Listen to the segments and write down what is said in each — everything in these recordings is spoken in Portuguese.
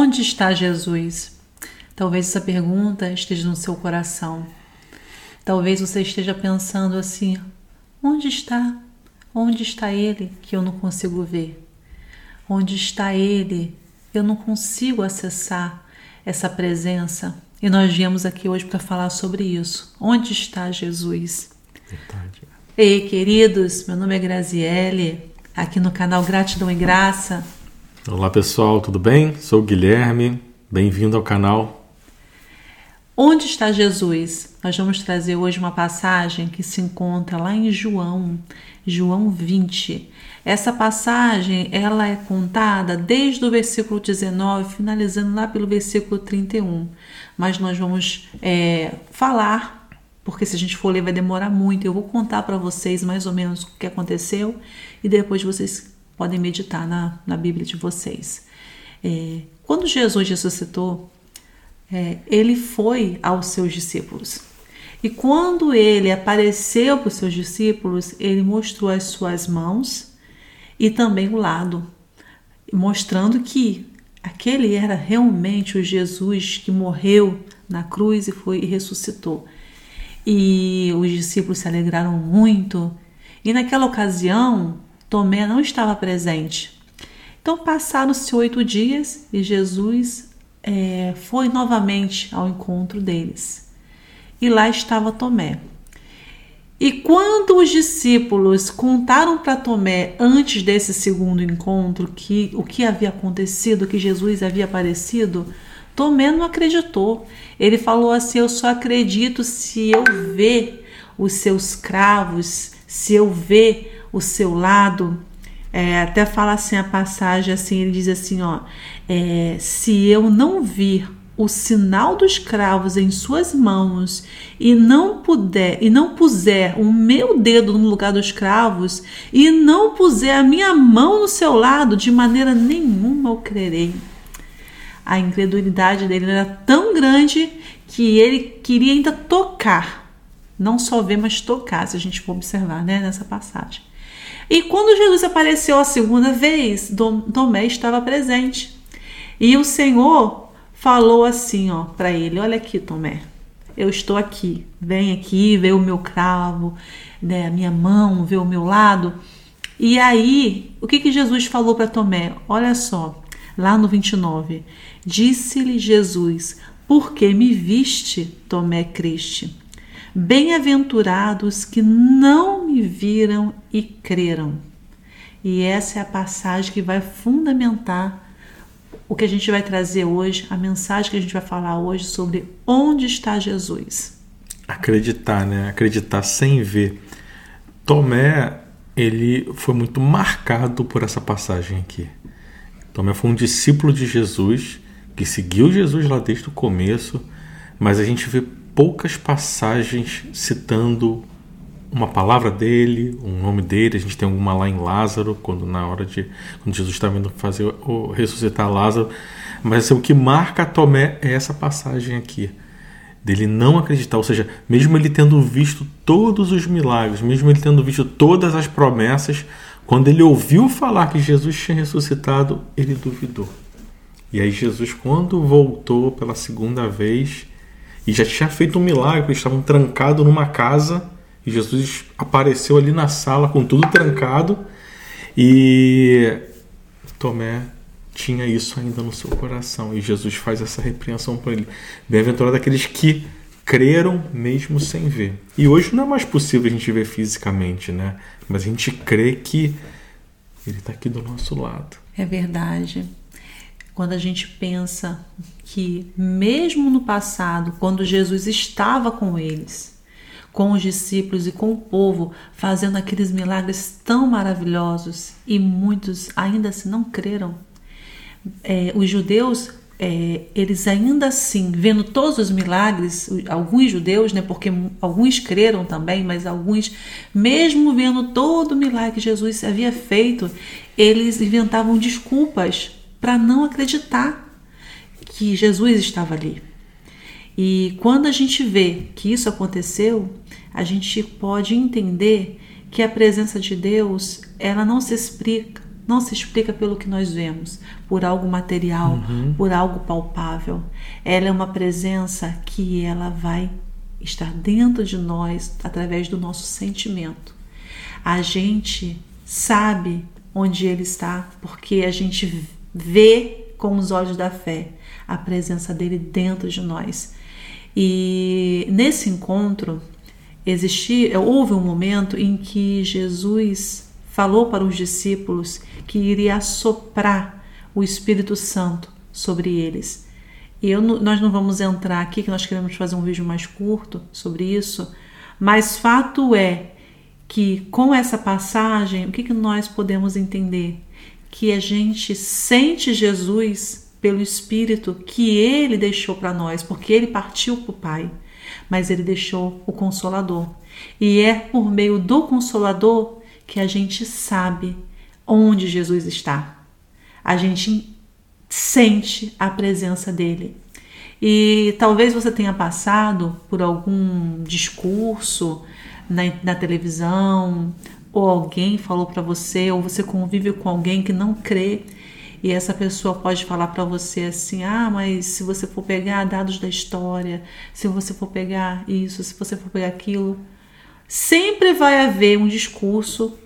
Onde está Jesus? Talvez essa pergunta esteja no seu coração. Talvez você esteja pensando assim: onde está? Onde está Ele que eu não consigo ver? Onde está Ele? Eu não consigo acessar essa presença. E nós viemos aqui hoje para falar sobre isso. Onde está Jesus? Verdade. Ei, queridos, meu nome é Graziele, aqui no canal Gratidão e Graça. Olá pessoal, tudo bem? Sou Guilherme, bem-vindo ao canal. Onde está Jesus? Nós vamos trazer hoje uma passagem que se encontra lá em João, João 20. Essa passagem ela é contada desde o versículo 19, finalizando lá pelo versículo 31. Mas nós vamos é, falar porque se a gente for ler vai demorar muito. Eu vou contar para vocês mais ou menos o que aconteceu e depois vocês podem meditar na, na Bíblia de vocês. É, quando Jesus ressuscitou, é, ele foi aos seus discípulos. E quando ele apareceu para os seus discípulos, ele mostrou as suas mãos e também o lado, mostrando que aquele era realmente o Jesus que morreu na cruz e foi e ressuscitou. E os discípulos se alegraram muito. E naquela ocasião, Tomé não estava presente. Então passaram-se oito dias e Jesus é, foi novamente ao encontro deles. E lá estava Tomé. E quando os discípulos contaram para Tomé antes desse segundo encontro que o que havia acontecido, que Jesus havia aparecido, Tomé não acreditou. Ele falou assim: Eu só acredito se eu ver os seus cravos, se eu ver o seu lado. É, até fala assim a passagem assim, ele diz assim, ó, é, se eu não vir o sinal dos cravos em suas mãos e não puder e não puser o meu dedo no lugar dos cravos e não puser a minha mão no seu lado, de maneira nenhuma eu crerei a incredulidade dele era tão grande que ele queria ainda tocar, não só ver, mas tocar, se a gente for observar né, nessa passagem. E quando Jesus apareceu a segunda vez, Tomé estava presente. E o Senhor falou assim, ó, para ele: Olha aqui, Tomé, eu estou aqui. Vem aqui, vê o meu cravo, né, a minha mão, vê o meu lado. E aí, o que, que Jesus falou para Tomé? Olha só, lá no 29. Disse-lhe Jesus: Por que me viste, Tomé Criste? Bem-aventurados que não me viram e creram. E essa é a passagem que vai fundamentar o que a gente vai trazer hoje, a mensagem que a gente vai falar hoje sobre onde está Jesus. Acreditar, né? Acreditar sem ver. Tomé, ele foi muito marcado por essa passagem aqui. Tomé foi um discípulo de Jesus que seguiu Jesus lá desde o começo, mas a gente vê poucas passagens citando uma palavra dele, um nome dele. A gente tem alguma lá em Lázaro, quando na hora de quando Jesus está vindo fazer o ressuscitar Lázaro. Mas assim, o que marca Tomé é essa passagem aqui dele não acreditar, ou seja, mesmo ele tendo visto todos os milagres, mesmo ele tendo visto todas as promessas, quando ele ouviu falar que Jesus tinha ressuscitado, ele duvidou. E aí Jesus, quando voltou pela segunda vez, e já tinha feito um milagre, eles estavam trancados numa casa, e Jesus apareceu ali na sala com tudo trancado, e Tomé tinha isso ainda no seu coração, e Jesus faz essa repreensão para ele. Bem-aventurado aqueles que creram mesmo sem ver. E hoje não é mais possível a gente ver fisicamente, né? Mas a gente crê que ele está aqui do nosso lado. É verdade. Quando a gente pensa que, mesmo no passado, quando Jesus estava com eles, com os discípulos e com o povo, fazendo aqueles milagres tão maravilhosos, e muitos ainda assim não creram, é, os judeus é, eles ainda assim, vendo todos os milagres, alguns judeus, né, porque alguns creram também, mas alguns, mesmo vendo todo o milagre que Jesus havia feito, eles inventavam desculpas para não acreditar que Jesus estava ali. E quando a gente vê que isso aconteceu, a gente pode entender que a presença de Deus, ela não se explica não se explica pelo que nós vemos, por algo material, uhum. por algo palpável. Ela é uma presença que ela vai estar dentro de nós através do nosso sentimento. A gente sabe onde ele está porque a gente vê com os olhos da fé a presença dele dentro de nós. E nesse encontro existia, houve um momento em que Jesus falou para os discípulos que iria assoprar o Espírito Santo sobre eles. Eu, nós não vamos entrar aqui, que nós queremos fazer um vídeo mais curto sobre isso, mas fato é que com essa passagem, o que, que nós podemos entender? Que a gente sente Jesus pelo Espírito que ele deixou para nós, porque ele partiu para o Pai, mas ele deixou o Consolador. E é por meio do Consolador que a gente sabe onde Jesus está. A gente sente a presença dele. E talvez você tenha passado por algum discurso na, na televisão, ou alguém falou para você, ou você convive com alguém que não crê e essa pessoa pode falar para você assim: ah, mas se você for pegar dados da história, se você for pegar isso, se você for pegar aquilo, sempre vai haver um discurso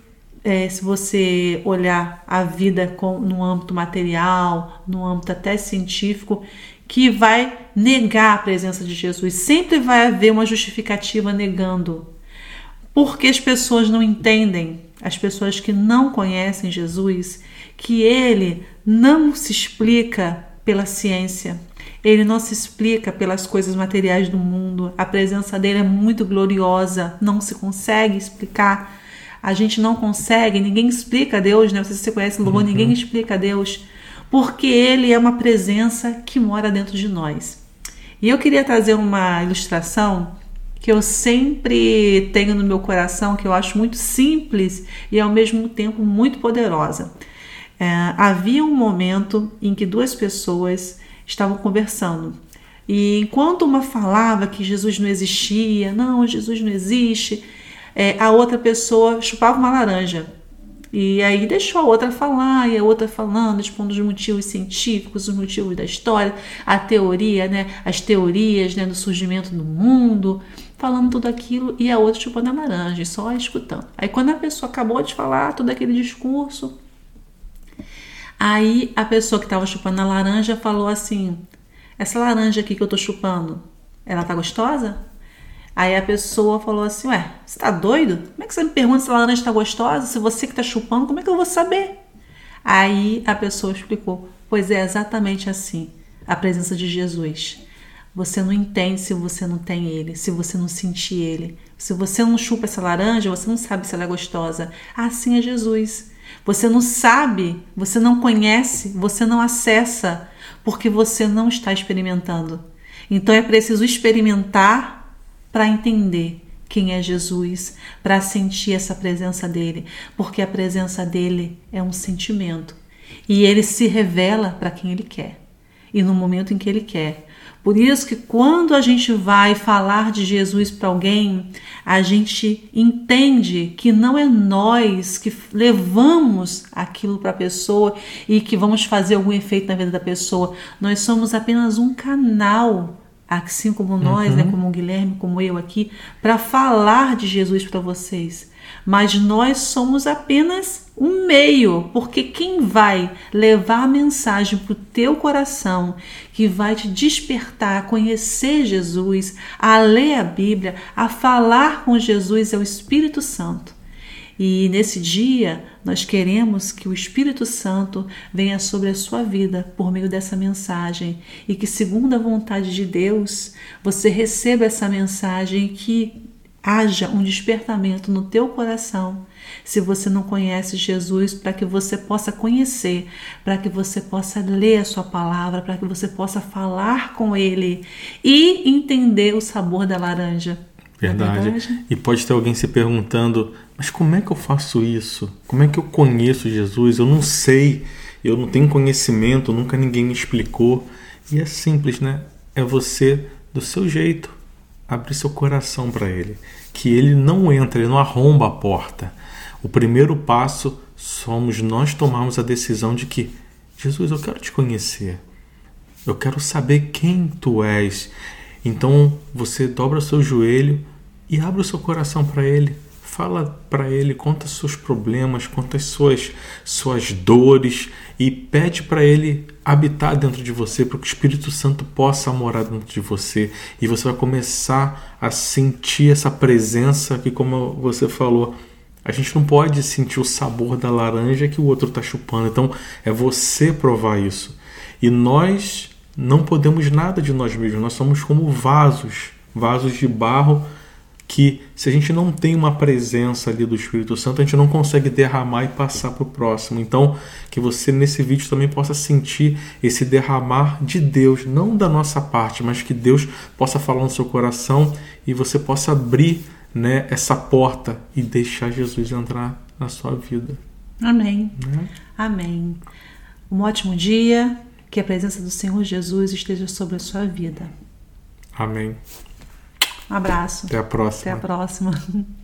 é, se você olhar a vida com, no âmbito material, no âmbito até científico, que vai negar a presença de Jesus. Sempre vai haver uma justificativa negando. Porque as pessoas não entendem, as pessoas que não conhecem Jesus, que ele não se explica pela ciência, ele não se explica pelas coisas materiais do mundo. A presença dele é muito gloriosa, não se consegue explicar a gente não consegue, ninguém explica Deus, né? Se você conhece o louvor, uhum. ninguém explica Deus, porque ele é uma presença que mora dentro de nós. E eu queria trazer uma ilustração que eu sempre tenho no meu coração, que eu acho muito simples e ao mesmo tempo muito poderosa. É, havia um momento em que duas pessoas estavam conversando. E enquanto uma falava que Jesus não existia, não, Jesus não existe, é, a outra pessoa chupava uma laranja. E aí deixou a outra falar, e a outra falando, expondo os motivos científicos, os motivos da história, a teoria, né, as teorias né, do surgimento do mundo, falando tudo aquilo, e a outra chupando a laranja, só escutando. Aí quando a pessoa acabou de falar todo aquele discurso, aí a pessoa que estava chupando a laranja falou assim: essa laranja aqui que eu tô chupando, ela tá gostosa? Aí a pessoa falou assim: Ué, você tá doido? Como é que você me pergunta se a laranja tá gostosa? Se você que tá chupando, como é que eu vou saber? Aí a pessoa explicou: Pois é exatamente assim a presença de Jesus. Você não entende se você não tem ele, se você não sentir ele. Se você não chupa essa laranja, você não sabe se ela é gostosa. Assim é Jesus. Você não sabe, você não conhece, você não acessa, porque você não está experimentando. Então é preciso experimentar para entender quem é Jesus, para sentir essa presença dele, porque a presença dele é um sentimento e ele se revela para quem ele quer e no momento em que ele quer. Por isso que quando a gente vai falar de Jesus para alguém, a gente entende que não é nós que levamos aquilo para a pessoa e que vamos fazer algum efeito na vida da pessoa. Nós somos apenas um canal assim como nós, né, uhum. né, como o Guilherme, como eu aqui, para falar de Jesus para vocês. Mas nós somos apenas um meio, porque quem vai levar a mensagem para o teu coração, que vai te despertar a conhecer Jesus, a ler a Bíblia, a falar com Jesus é o Espírito Santo. E nesse dia, nós queremos que o Espírito Santo venha sobre a sua vida por meio dessa mensagem e que, segundo a vontade de Deus, você receba essa mensagem e que haja um despertamento no teu coração. Se você não conhece Jesus, para que você possa conhecer, para que você possa ler a sua palavra, para que você possa falar com ele e entender o sabor da laranja. Verdade. verdade. E pode ter alguém se perguntando: mas como é que eu faço isso? Como é que eu conheço Jesus? Eu não sei, eu não tenho conhecimento, nunca ninguém me explicou. E é simples, né? É você, do seu jeito, abrir seu coração para Ele. Que Ele não entra, Ele não arromba a porta. O primeiro passo somos nós tomarmos a decisão de que, Jesus, eu quero te conhecer. Eu quero saber quem tu és. Então você dobra seu joelho e abre o seu coração para ele. Fala para ele, conta seus problemas, conta as suas, suas dores e pede para ele habitar dentro de você, para que o Espírito Santo possa morar dentro de você. E você vai começar a sentir essa presença que, como você falou, a gente não pode sentir o sabor da laranja que o outro está chupando. Então é você provar isso. E nós não podemos nada de nós mesmos, nós somos como vasos vasos de barro que se a gente não tem uma presença ali do Espírito Santo, a gente não consegue derramar e passar para o próximo. Então, que você nesse vídeo também possa sentir esse derramar de Deus, não da nossa parte, mas que Deus possa falar no seu coração e você possa abrir né, essa porta e deixar Jesus entrar na sua vida. Amém. Né? Amém. Um ótimo dia, que a presença do Senhor Jesus esteja sobre a sua vida. Amém. Um abraço. Até a próxima. Até a próxima.